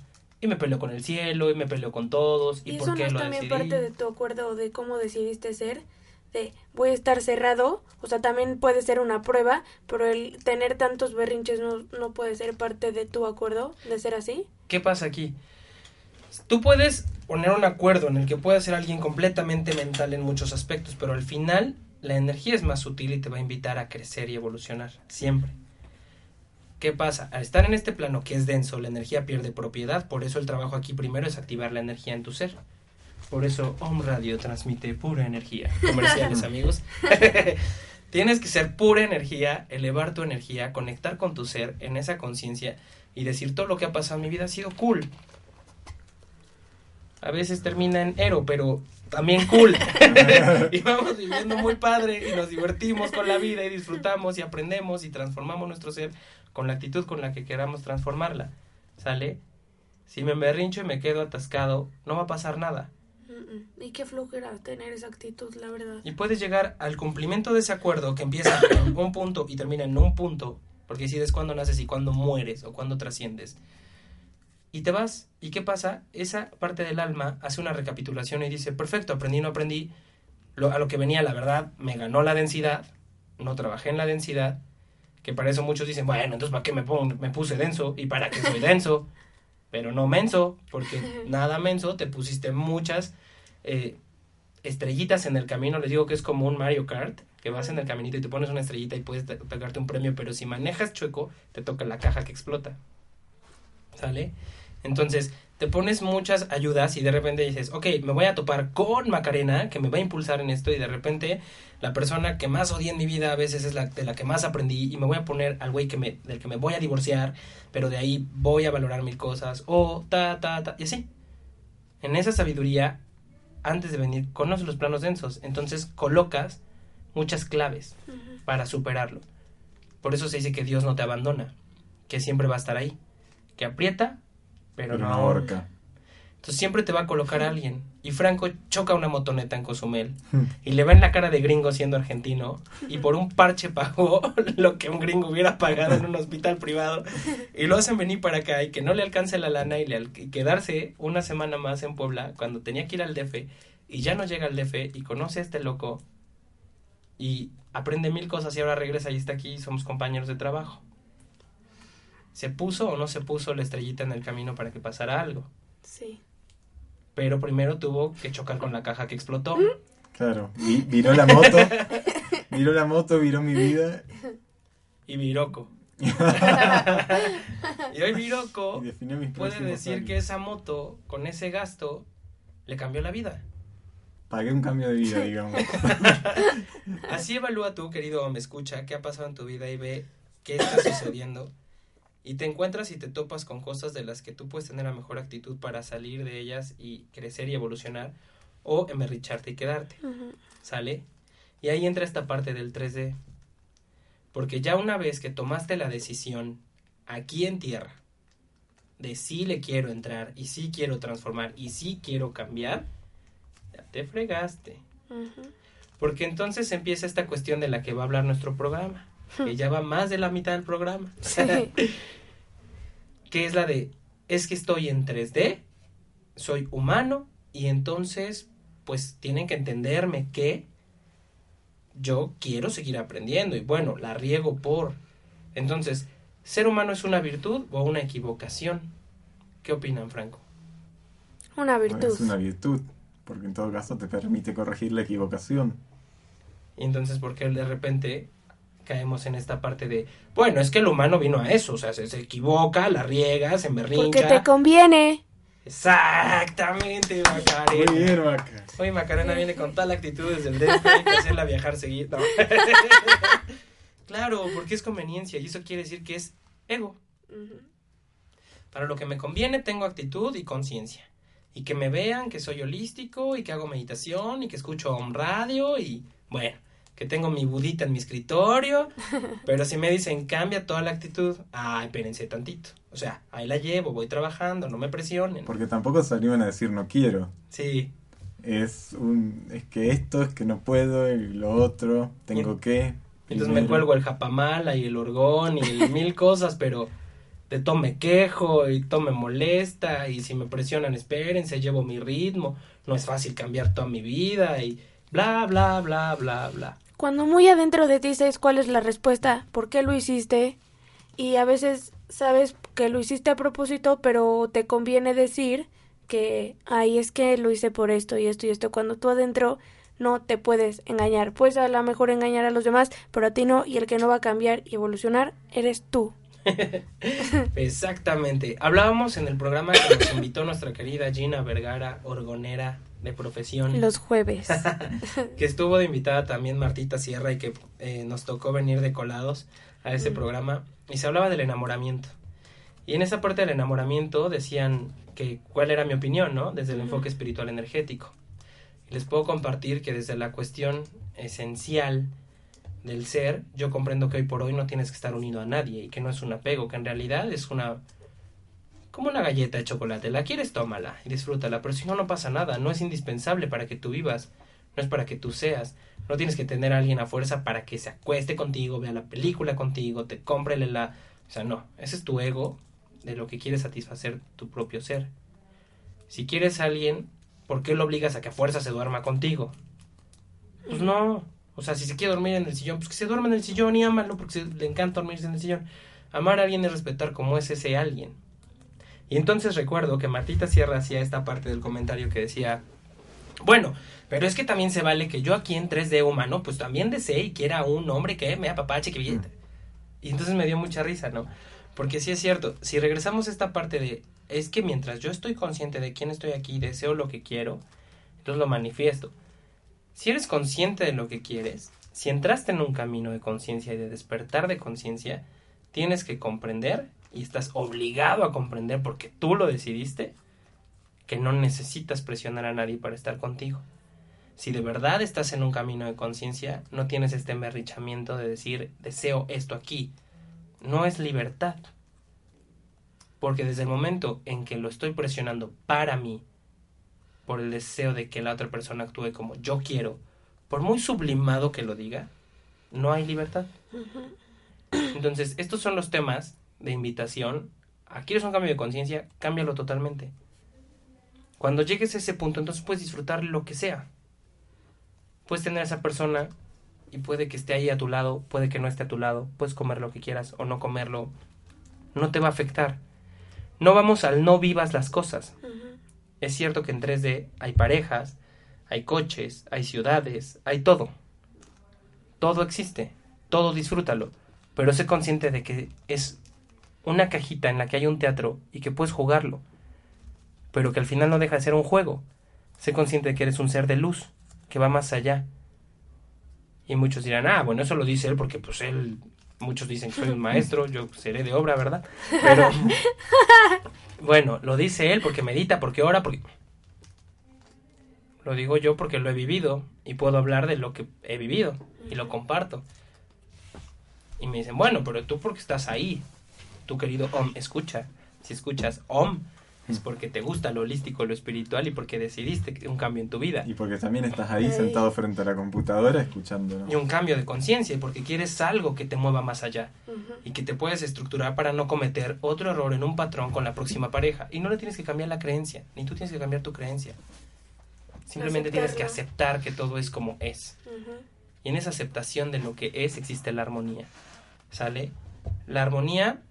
Y me peleo con el cielo y me peleo con todos. ¿Y, ¿Y por eso no qué es lo también decidí? parte de tu acuerdo de cómo decidiste ser? De voy a estar cerrado, o sea, también puede ser una prueba, pero el tener tantos berrinches no, no puede ser parte de tu acuerdo de ser así. ¿Qué pasa aquí? Tú puedes poner un acuerdo en el que pueda ser alguien completamente mental en muchos aspectos, pero al final la energía es más sutil y te va a invitar a crecer y evolucionar, siempre. ¿Qué pasa? Al estar en este plano que es denso, la energía pierde propiedad, por eso el trabajo aquí primero es activar la energía en tu ser. Por eso Home Radio transmite pura energía. Comerciales, amigos. Tienes que ser pura energía, elevar tu energía, conectar con tu ser en esa conciencia y decir todo lo que ha pasado en mi vida ha sido cool. A veces termina en ero, pero también cool. y vamos viviendo muy padre y nos divertimos con la vida y disfrutamos y aprendemos y transformamos nuestro ser con la actitud con la que queramos transformarla. ¿Sale? Si me berrincho y me quedo atascado, no va a pasar nada. Y qué flojera tener esa actitud, la verdad. Y puedes llegar al cumplimiento de ese acuerdo que empieza en un punto y termina en un punto, porque decides cuándo naces y cuándo mueres o cuándo trasciendes. Y te vas. ¿Y qué pasa? Esa parte del alma hace una recapitulación y dice, perfecto, aprendí, no aprendí. Lo, a lo que venía, la verdad, me ganó la densidad, no trabajé en la densidad, que para eso muchos dicen, bueno, entonces ¿para qué me, pongo, me puse denso? ¿Y para qué soy denso? Pero no menso, porque nada menso, te pusiste muchas eh, estrellitas en el camino. Les digo que es como un Mario Kart, que vas en el caminito y te pones una estrellita y puedes tocarte un premio, pero si manejas chueco, te toca la caja que explota. ¿Sale? Entonces, te pones muchas ayudas y de repente dices, ok, me voy a topar con Macarena, que me va a impulsar en esto, y de repente la persona que más odié en mi vida a veces es la de la que más aprendí, y me voy a poner al güey que me, del que me voy a divorciar, pero de ahí voy a valorar mil cosas, o ta, ta, ta, y así. En esa sabiduría, antes de venir, conoces los planos densos, entonces colocas muchas claves para superarlo. Por eso se dice que Dios no te abandona, que siempre va a estar ahí, que aprieta pero, no ahorca. Entonces siempre te va a colocar a alguien. Y Franco choca una motoneta en Cozumel y le va en la cara de gringo siendo argentino y por un parche pagó lo que un gringo hubiera pagado en un hospital privado y lo hacen venir para acá y que no le alcance la lana y, le quedarse una semana más en Puebla cuando tenía que ir al DF y ya no llega al DF y conoce a este loco y aprende mil cosas y ahora regresa y está aquí y somos compañeros de trabajo. ¿Se puso o no se puso la estrellita en el camino para que pasara algo? Sí. Pero primero tuvo que chocar con la caja que explotó. Claro, viró la moto, viró la moto, viró mi vida. Y Viroco. y hoy Viroco puede decir que esa moto, con ese gasto, le cambió la vida. Pagué un cambio de vida, digamos. Así evalúa tú, querido me escucha, qué ha pasado en tu vida y ve qué está sucediendo y te encuentras y te topas con cosas de las que tú puedes tener la mejor actitud para salir de ellas y crecer y evolucionar o emerricharte y quedarte. ¿Sale? Y ahí entra esta parte del 3D. Porque ya una vez que tomaste la decisión aquí en tierra de sí le quiero entrar y sí quiero transformar y sí quiero cambiar, ya te fregaste. Porque entonces empieza esta cuestión de la que va a hablar nuestro programa que ya va más de la mitad del programa. que es la de, es que estoy en 3D, soy humano y entonces pues tienen que entenderme que yo quiero seguir aprendiendo y bueno, la riego por. Entonces, ¿ser humano es una virtud o una equivocación? ¿Qué opinan, Franco? Una virtud. Es una virtud, porque en todo caso te permite corregir la equivocación. Y entonces, ¿por qué de repente caemos en esta parte de, bueno, es que el humano vino a eso, o sea, se, equivoca, la riega, se berrincha. Porque te conviene. Exactamente, Macarena. Muy bien, Macarena. Oye, Macarena viene con tal actitud desde el DF, hay que hacerla viajar seguido. claro, porque es conveniencia y eso quiere decir que es ego. Para lo que me conviene tengo actitud y conciencia. Y que me vean que soy holístico y que hago meditación y que escucho un radio y bueno, que tengo mi budita en mi escritorio, pero si me dicen cambia toda la actitud, ay, espérense tantito. O sea, ahí la llevo, voy trabajando, no me presionen. Porque tampoco se animan a decir no quiero. Sí. Es un es que esto, es que no puedo, y lo otro, tengo que. Entonces me cuelgo el japamala y el orgón y mil cosas, pero de todo me quejo y todo me molesta y si me presionan, espérense, llevo mi ritmo, no es fácil cambiar toda mi vida y bla, bla, bla, bla, bla cuando muy adentro de ti sabes cuál es la respuesta, por qué lo hiciste, y a veces sabes que lo hiciste a propósito, pero te conviene decir que, ay, es que lo hice por esto y esto y esto, cuando tú adentro no te puedes engañar. Puedes a lo mejor engañar a los demás, pero a ti no, y el que no va a cambiar y evolucionar eres tú. Exactamente. Hablábamos en el programa que nos invitó nuestra querida Gina Vergara, orgonera de profesión. Los jueves. que estuvo de invitada también Martita Sierra y que eh, nos tocó venir de colados a ese Mm. programa y se hablaba del enamoramiento. Y en esa parte del enamoramiento decían que cuál era mi opinión, ¿no? Desde el enfoque espiritual energético. Y les puedo compartir que desde la cuestión esencial del ser, yo comprendo que hoy por hoy no tienes que estar unido a nadie y que no es un apego, que en realidad es una como una galleta de chocolate. La quieres, tómala y disfrútala, pero si no, no pasa nada. No es indispensable para que tú vivas, no es para que tú seas. No tienes que tener a alguien a fuerza para que se acueste contigo, vea la película contigo, te compre la... O sea, no, ese es tu ego de lo que quiere satisfacer tu propio ser. Si quieres a alguien, ¿por qué lo obligas a que a fuerza se duerma contigo? Pues no. O sea, si se quiere dormir en el sillón, pues que se duerma en el sillón y ámalo porque le encanta dormirse en el sillón. Amar a alguien es respetar como es ese alguien. Y entonces recuerdo que Martita Sierra hacía esta parte del comentario que decía, bueno, pero es que también se vale que yo aquí en 3D humano, pues también desee y quiera un hombre que me apapache, que bien. Y entonces me dio mucha risa, ¿no? Porque sí es cierto, si regresamos a esta parte de, es que mientras yo estoy consciente de quién estoy aquí, deseo lo que quiero, entonces lo manifiesto. Si eres consciente de lo que quieres, si entraste en un camino de conciencia y de despertar de conciencia, tienes que comprender y estás obligado a comprender porque tú lo decidiste que no necesitas presionar a nadie para estar contigo. Si de verdad estás en un camino de conciencia, no tienes este emberrichamiento de decir deseo esto aquí. No es libertad. Porque desde el momento en que lo estoy presionando para mí, por el deseo de que la otra persona actúe como yo quiero, por muy sublimado que lo diga, no hay libertad. Entonces, estos son los temas de invitación. Aquí es un cambio de conciencia, cámbialo totalmente. Cuando llegues a ese punto, entonces puedes disfrutar lo que sea. Puedes tener a esa persona y puede que esté ahí a tu lado, puede que no esté a tu lado, puedes comer lo que quieras o no comerlo. No te va a afectar. No vamos al no vivas las cosas. Es cierto que en 3D hay parejas, hay coches, hay ciudades, hay todo. Todo existe, todo disfrútalo, pero sé consciente de que es una cajita en la que hay un teatro y que puedes jugarlo, pero que al final no deja de ser un juego. Sé consciente de que eres un ser de luz, que va más allá. Y muchos dirán, ah, bueno, eso lo dice él porque pues él, muchos dicen que soy un maestro, yo seré de obra, ¿verdad? Pero bueno, lo dice él porque medita, porque ora, porque... Lo digo yo porque lo he vivido y puedo hablar de lo que he vivido y lo comparto. Y me dicen, bueno, pero tú porque estás ahí, tu querido Om, escucha. Si escuchas Om, es porque te gusta lo holístico, lo espiritual y porque decidiste un cambio en tu vida. Y porque también estás ahí Ay. sentado frente a la computadora escuchando. Y un cambio de conciencia y porque quieres algo que te mueva más allá y que te puedes estructurar para no cometer otro error en un patrón con la próxima pareja. Y no le tienes que cambiar la creencia, ni tú tienes que cambiar tu creencia. Simplemente tienes que aceptar que todo es como es. Y en esa aceptación de lo que es existe la armonía. ¿Sale? La armonía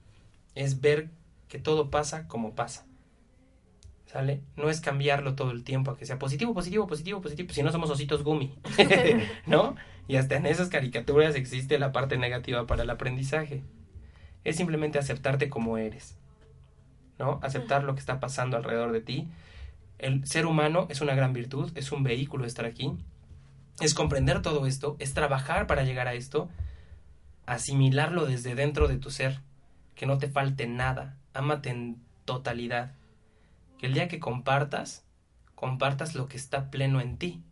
es ver que todo pasa como pasa. ¿Sale? No es cambiarlo todo el tiempo a que sea positivo, positivo, positivo, positivo. Si no somos ositos gumi. ¿No? Y hasta en esas caricaturas existe la parte negativa para el aprendizaje. Es simplemente aceptarte como eres. ¿No? Aceptar lo que está pasando alrededor de ti. El ser humano es una gran virtud, es un vehículo estar aquí. Es comprender todo esto, es trabajar para llegar a esto, asimilarlo desde dentro de tu ser, que no te falte nada, ámate en totalidad. Que el día que compartas, compartas lo que está pleno en ti,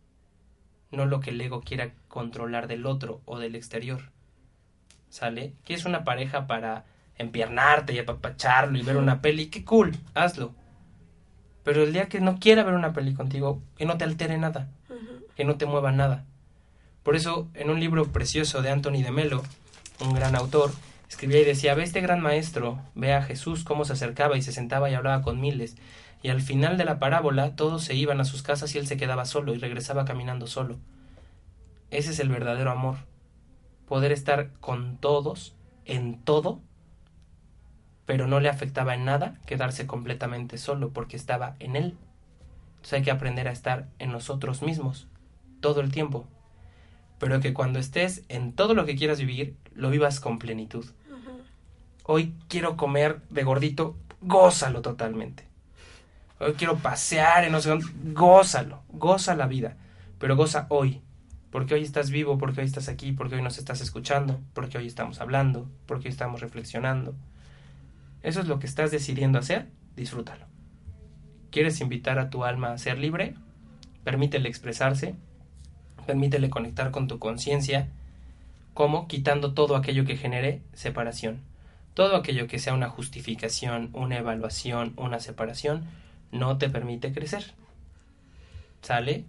no lo que el ego quiera controlar del otro o del exterior. ¿Sale? Que es una pareja para empiernarte y apapacharlo y ver una peli, qué cool, hazlo. Pero el día que no quiera ver una peli contigo, que no te altere nada, que no te mueva nada. Por eso, en un libro precioso de Anthony de Melo, un gran autor, escribía y decía, ve este gran maestro, ve a Jesús cómo se acercaba y se sentaba y hablaba con miles, y al final de la parábola todos se iban a sus casas y él se quedaba solo y regresaba caminando solo. Ese es el verdadero amor, poder estar con todos, en todo, pero no le afectaba en nada quedarse completamente solo porque estaba en él. Entonces hay que aprender a estar en nosotros mismos todo el tiempo. Pero que cuando estés en todo lo que quieras vivir, lo vivas con plenitud. Hoy quiero comer de gordito, gózalo totalmente. hoy quiero pasear en no sé dónde. Gózalo, goza la vida, pero goza hoy. Porque hoy estás vivo, porque hoy estás aquí, porque hoy nos estás escuchando, porque hoy estamos hablando, porque hoy estamos reflexionando. Eso es lo que estás decidiendo hacer, disfrútalo. ¿Quieres invitar a tu alma a ser libre? Permítele expresarse, permítele conectar con tu conciencia, como quitando todo aquello que genere separación. Todo aquello que sea una justificación, una evaluación, una separación, no te permite crecer. ¿Sale?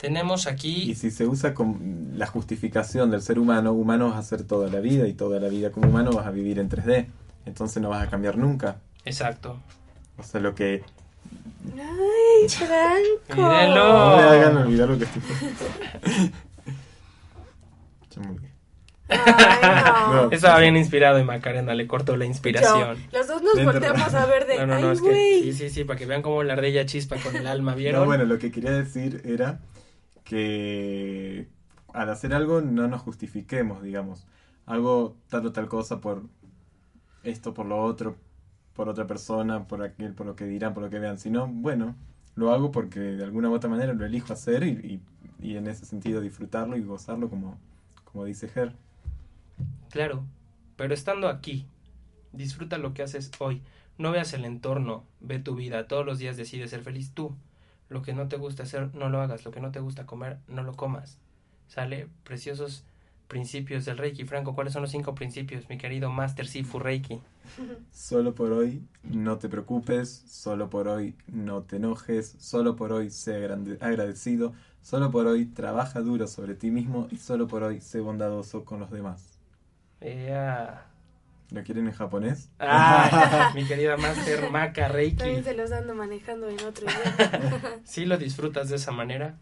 Tenemos aquí... Y si se usa con la justificación del ser humano, humano vas a ser toda la vida y toda la vida como humano vas a vivir en 3D. Entonces no vas a cambiar nunca. Exacto. O sea, lo que... Ay, Franco. Mírelo. No me hagan olvidar lo que estoy muy bien. Ay, no. No. Estaba bien inspirado y Macarena le cortó la inspiración. Yo, los dos nos Dentro. volteamos a ver de. No, no, no, Ay, es que güey. sí, sí, sí, para que vean cómo la ardilla chispa con el alma, ¿vieron? No, bueno, lo que quería decir era que al hacer algo no nos justifiquemos, digamos. Hago tal o tal cosa por esto, por lo otro, por otra persona, por aquel, por lo que dirán, por lo que vean. Sino, bueno, lo hago porque de alguna u otra manera lo elijo hacer y, y- y en ese sentido disfrutarlo y gozarlo como, como dice Ger. Claro, pero estando aquí, disfruta lo que haces hoy. No veas el entorno, ve tu vida. Todos los días decides ser feliz tú. Lo que no te gusta hacer, no lo hagas. Lo que no te gusta comer, no lo comas. Sale preciosos principios del Reiki. Franco, ¿cuáles son los cinco principios, mi querido Master Sifu Reiki? Solo por hoy no te preocupes, solo por hoy no te enojes, solo por hoy sé agradecido, solo por hoy trabaja duro sobre ti mismo y solo por hoy sé bondadoso con los demás. Ea. ¿Lo quieren en japonés? Ah, mi querida Master Maka También Reiki. se los ando manejando en otro idioma. ¿Sí lo disfrutas de esa manera?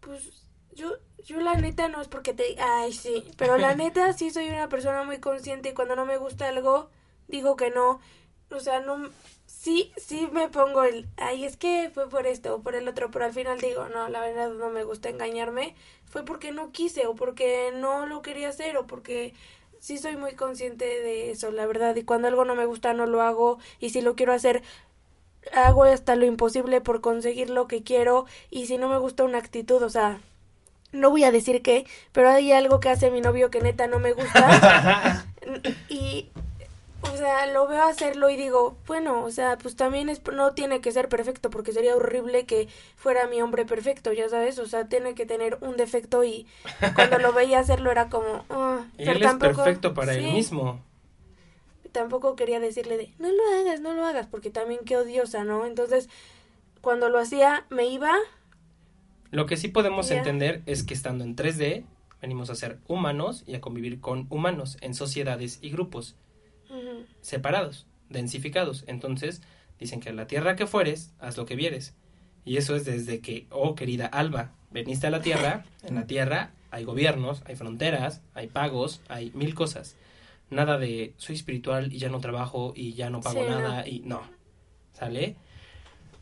Pues yo, yo la neta no es porque te... Ay, sí. Pero la neta sí soy una persona muy consciente y cuando no me gusta algo, digo que no. O sea, no... Sí, sí me pongo el... Ay, es que fue por esto o por el otro, pero al final digo, no, la verdad no me gusta engañarme. Fue porque no quise o porque no lo quería hacer o porque... Sí soy muy consciente de eso, la verdad. Y cuando algo no me gusta, no lo hago. Y si lo quiero hacer, hago hasta lo imposible por conseguir lo que quiero y si no me gusta una actitud, o sea, no voy a decir qué, pero hay algo que hace mi novio que neta no me gusta y o sea, lo veo hacerlo y digo, bueno, o sea, pues también es no tiene que ser perfecto porque sería horrible que fuera mi hombre perfecto, ya sabes, o sea, tiene que tener un defecto y cuando lo veía hacerlo era como, ah, Y pero él es perfecto para él mismo. tampoco quería decirle de no lo hagas, no lo hagas, porque también qué odiosa, ¿no? Entonces, cuando lo hacía, me iba, Lo que sí podemos Ya. entender es que estando en 3D, venimos a ser humanos y a convivir con humanos en sociedades y grupos separados, densificados. Entonces, dicen que a la tierra que fueres, haz lo que vieres. Y eso es desde que, oh querida Alba, veniste a la tierra, en la tierra hay gobiernos, hay fronteras, hay pagos, hay mil cosas. Nada de soy espiritual y ya no trabajo y ya no pago Sí, no. nada y no. ¿Sale?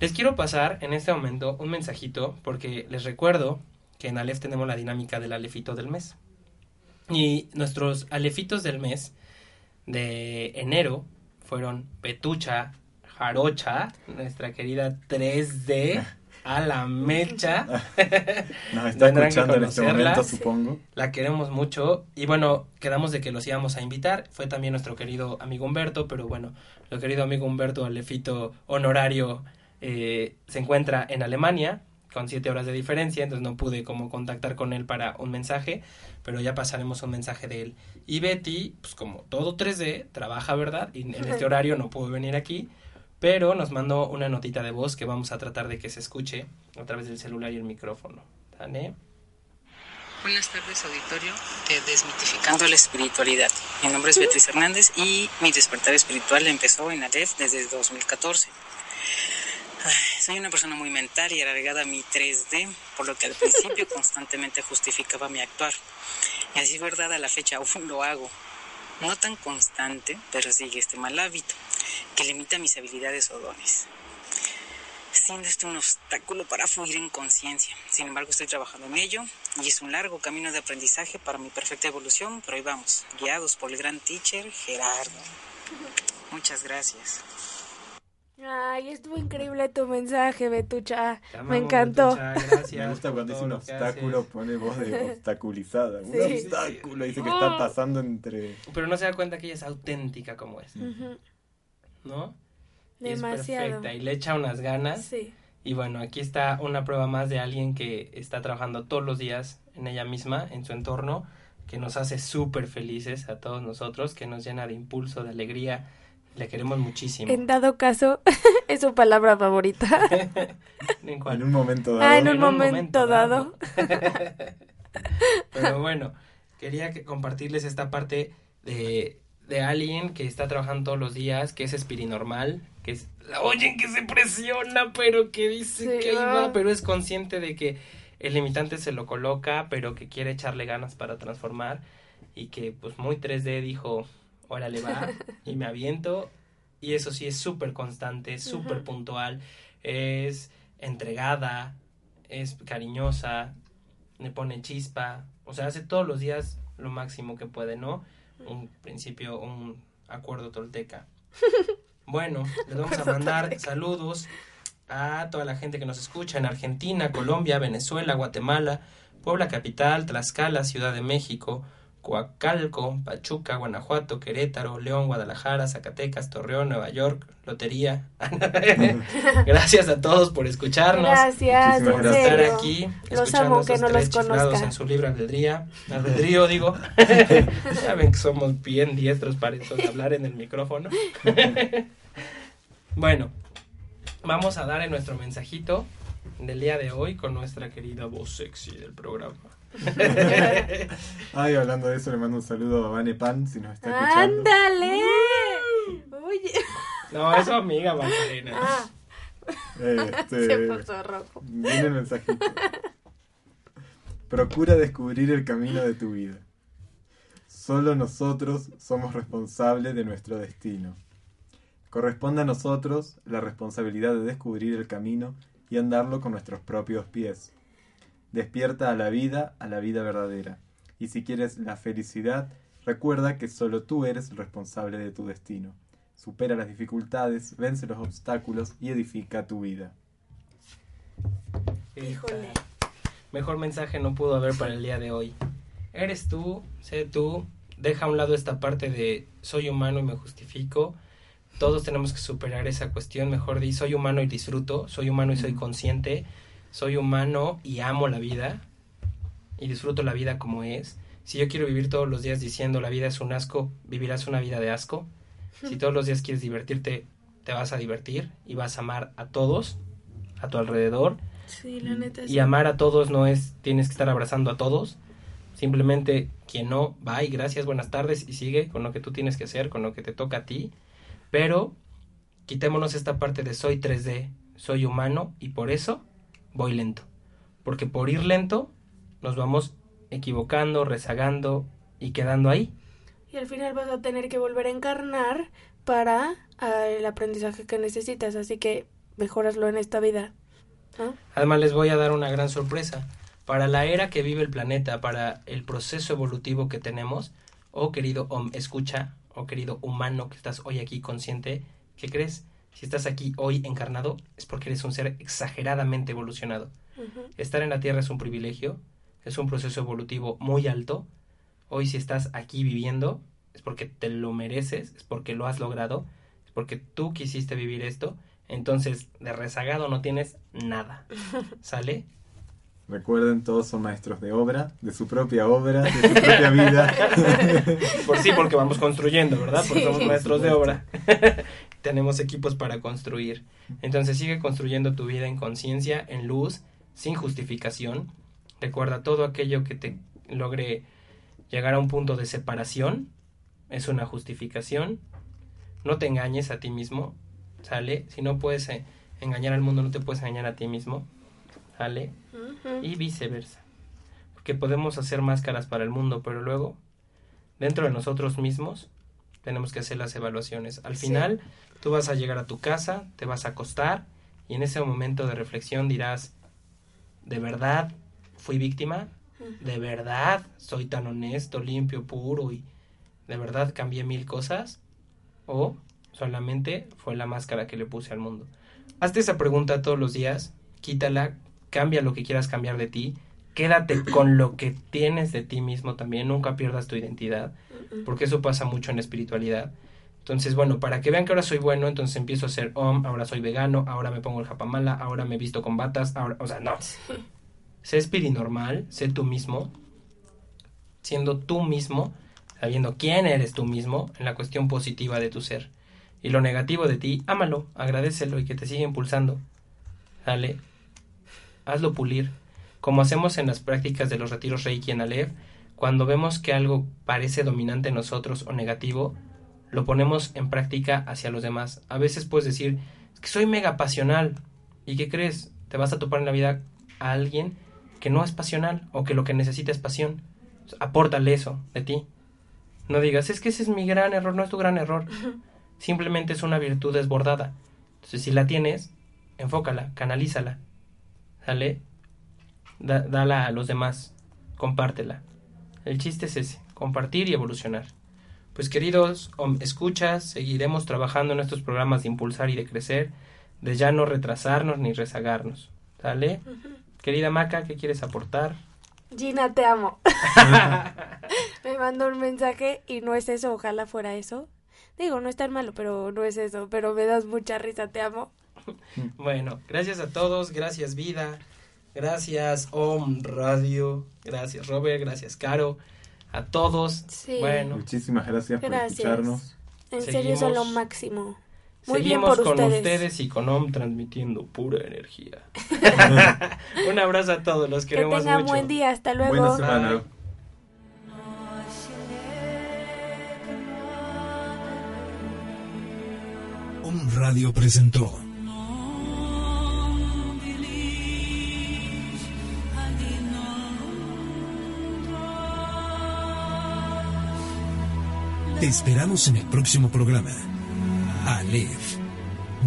Les quiero pasar en este momento un mensajito porque les recuerdo que en Aleph tenemos la dinámica del alefito del mes. Y nuestros alefitos del mes de enero fueron Petucha, Jarocha, nuestra querida 3D, a la mecha. Nos está escuchando en este momento, supongo. La queremos mucho y bueno, quedamos de que los íbamos a invitar. Fue también nuestro querido amigo Humberto, pero bueno, nuestro querido amigo Humberto Alefito honorario eh, se encuentra en Alemania con siete horas de diferencia, entonces no pude como contactar con él para un mensaje, pero ya pasaremos un mensaje de él. Y Betty, pues como todo 3D, trabaja, ¿verdad? Y en este horario no pudo venir aquí, pero nos mandó una notita de voz que vamos a tratar de que se escuche a través del celular y el micrófono. ¿Sale? Buenas tardes, auditorio de Desmitificando la Espiritualidad. Mi nombre es Beatriz Hernández y mi despertar espiritual empezó en Aleph desde 2014. Ay, Soy una persona muy mental y arraigada a mi 3D, por lo que al principio constantemente justificaba mi actuar. Y así verdad a la fecha aún lo hago. No tan constante, pero sigue este mal hábito, que limita mis habilidades o dones siendo esto un obstáculo para fluir en conciencia. Sin embargo, estoy trabajando en ello y es un largo camino de aprendizaje para mi perfecta evolución, pero ahí vamos, guiados por el gran teacher Gerardo. Muchas gracias. Ay, estuvo increíble tu mensaje, Betucha. Me encantó. Betucha, gracias Me gusta cuando dice un obstáculo, pone voz de obstaculizada. Un Sí. obstáculo, dice que está pasando entre. Pero no se da cuenta que ella es auténtica como es, ¿no? Y es Demasiado. perfecta y le echa unas ganas. Sí. Y bueno, aquí está una prueba más de alguien que está trabajando todos los días en ella misma, en su entorno, que nos hace súper felices a todos nosotros, que nos llena de impulso, de alegría. Le queremos muchísimo. En dado caso, es su palabra favorita. ¿En un momento dado. Ah, en un momento dado. Pero bueno, quería que- compartirles esta parte de, de alguien que está trabajando todos los días, que es espirinormal, que es, la oyen que se presiona, pero que dice Sí, que ahí va, ah. pero es consciente de que el limitante se lo coloca, pero que quiere echarle ganas para transformar y que pues muy 3D dijo, órale va, y me aviento. Y eso sí, es súper constante, súper puntual, es entregada, es cariñosa, le pone chispa, o sea, hace todos los días lo máximo que puede, ¿no? Un principio, un acuerdo tolteca. Bueno, les vamos a mandar saludos a toda la gente que nos escucha en Argentina, Colombia, Venezuela, Guatemala, Puebla Capital, Tlaxcala, Ciudad de México, Coacalco, Pachuca, Guanajuato, Querétaro, León, Guadalajara, Zacatecas, Torreón, Nueva York, Lotería. Gracias a todos por escucharnos Gracias, por estar serio. aquí Los amo, que no los conozca. en su libro albedría, albedrío digo saben que somos bien diestros para hablar en el micrófono bueno vamos a dar en nuestro mensajito del día de hoy con nuestra querida voz sexy del programa Ay, hablando de eso, le mando un saludo a Vane Pan si nos está escuchando. ¡Ándale! Oye. no es su amiga Macarena Ah, Este, se puso rojo. Viene el mensajito. Procura descubrir el camino de tu vida. Solo nosotros somos responsables de nuestro destino. Corresponde a nosotros la responsabilidad de descubrir el camino y andarlo con nuestros propios pies. Despierta a la vida, a la vida verdadera. Y si quieres la felicidad, recuerda que solo tú eres el responsable de tu destino. Supera las dificultades, vence los obstáculos y edifica tu vida. Híjole. Mejor mensaje no pudo haber para el día de hoy. Eres tú, sé tú, deja a un lado esta parte de soy humano y me justifico. Todos tenemos que superar esa cuestión, mejor di soy humano y disfruto, soy humano y soy consciente, soy humano y amo la vida y disfruto la vida como es. Si yo quiero vivir todos los días diciendo la vida es un asco, vivirás una vida de asco. Si todos los días quieres divertirte, te vas a divertir y vas a amar a todos a tu alrededor Sí, la neta y sí. amar a todos no es tienes que estar abrazando a todos. Simplemente quien no, va y gracias, buenas tardes y sigue con lo que tú tienes que hacer, con lo que te toca a ti. Pero quitémonos esta parte de soy 3D, soy humano y por eso voy lento. Porque por ir lento nos vamos equivocando, rezagando y quedando ahí. Y al final vas a tener que volver a encarnar para ah, el aprendizaje que necesitas. Así que mejoraslo en esta vida. Además les voy a dar una gran sorpresa. Para la era que vive el planeta, para el proceso evolutivo que tenemos, oh querido hom- escucha, oh querido humano que estás hoy aquí consciente, ¿qué crees? Si estás aquí hoy encarnado es porque eres un ser exageradamente evolucionado. Estar en la Tierra es un privilegio, es un proceso evolutivo muy alto. Hoy si estás aquí viviendo es porque te lo mereces, es porque lo has logrado, es porque tú quisiste vivir esto. Entonces, de rezagado no tienes nada. ¿Sale? Recuerden, todos son maestros de obra, de su propia obra, de su propia vida. Por sí, porque vamos construyendo, ¿verdad? Porque Sí. somos maestros de obra. Tenemos equipos para construir. Entonces sigue construyendo tu vida en conciencia, en luz, sin justificación. Recuerda todo aquello que te logre llegar a un punto de separación. Es una justificación. No te engañes a ti mismo. ¿Sale? Si no puedes eh, engañar al mundo, no te puedes engañar a ti mismo. ¿Sale? Y viceversa. Porque podemos hacer máscaras para el mundo, pero luego, dentro de nosotros mismos, tenemos que hacer las evaluaciones. Al Sí. final, tú vas a llegar a tu casa, te vas a acostar y en ese momento de reflexión dirás, ¿de verdad fui víctima? ¿De verdad soy tan honesto, limpio, puro y de verdad cambié mil cosas? ¿O Solamente fue la máscara que le puse al mundo. Hazte esa pregunta todos los días, quítala, cambia lo que quieras cambiar de ti, quédate con lo que tienes de ti mismo también, nunca pierdas tu identidad, porque eso pasa mucho en la espiritualidad. Entonces, bueno, para que vean que ahora soy bueno, entonces empiezo a ser om, ahora soy vegano, ahora me pongo el japamala, ahora me visto con batas, ahora, o sea, no. Sé espirinormal, sé tú mismo, siendo tú mismo, sabiendo quién eres tú mismo en la cuestión positiva de tu ser. Y lo negativo de ti, ámalo, agradecelo y que te siga impulsando. Dale, hazlo pulir. Como hacemos en las prácticas de los retiros Reiki en Aleph, cuando vemos que algo parece dominante en nosotros o negativo, lo ponemos en práctica hacia los demás. A veces puedes decir, es que soy mega pasional. ¿Y qué crees? Te vas a topar en la vida a alguien que no es pasional o que lo que necesita es pasión. Apórtale eso de ti. No digas, es que ese es mi gran error, no es tu gran error. Simplemente es una virtud desbordada. Entonces, si la tienes, enfócala, canalízala. ¿Sale? dala a los demás. Compártela. El chiste es ese, compartir y evolucionar. Pues queridos escuchas, seguiremos trabajando en estos programas de impulsar y de crecer, de ya no retrasarnos ni rezagarnos. ¿Sale? Querida Maca, ¿qué quieres aportar? Gina, te amo. Me mandó un mensaje y no es eso, ojalá fuera eso. Digo, no es tan malo, pero no es eso, pero me das mucha risa, te amo. bueno, gracias a todos, gracias vida, gracias Om Radio, gracias Robert, gracias Caro, a todos. Bueno, muchísimas gracias, por escucharnos. En serio, es lo máximo. Muy Seguimos bien con ustedes. y con OM transmitiendo pura energía. Un abrazo a todos, los queremos que tengan buen día, hasta luego. Buena semana. OM Radio presentó Te esperamos en el próximo programa. Aleph,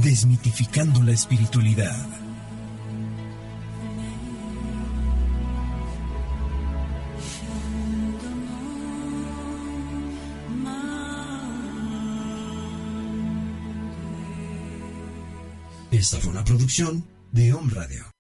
desmitificando la espiritualidad. Esta fue una producción de Home Radio.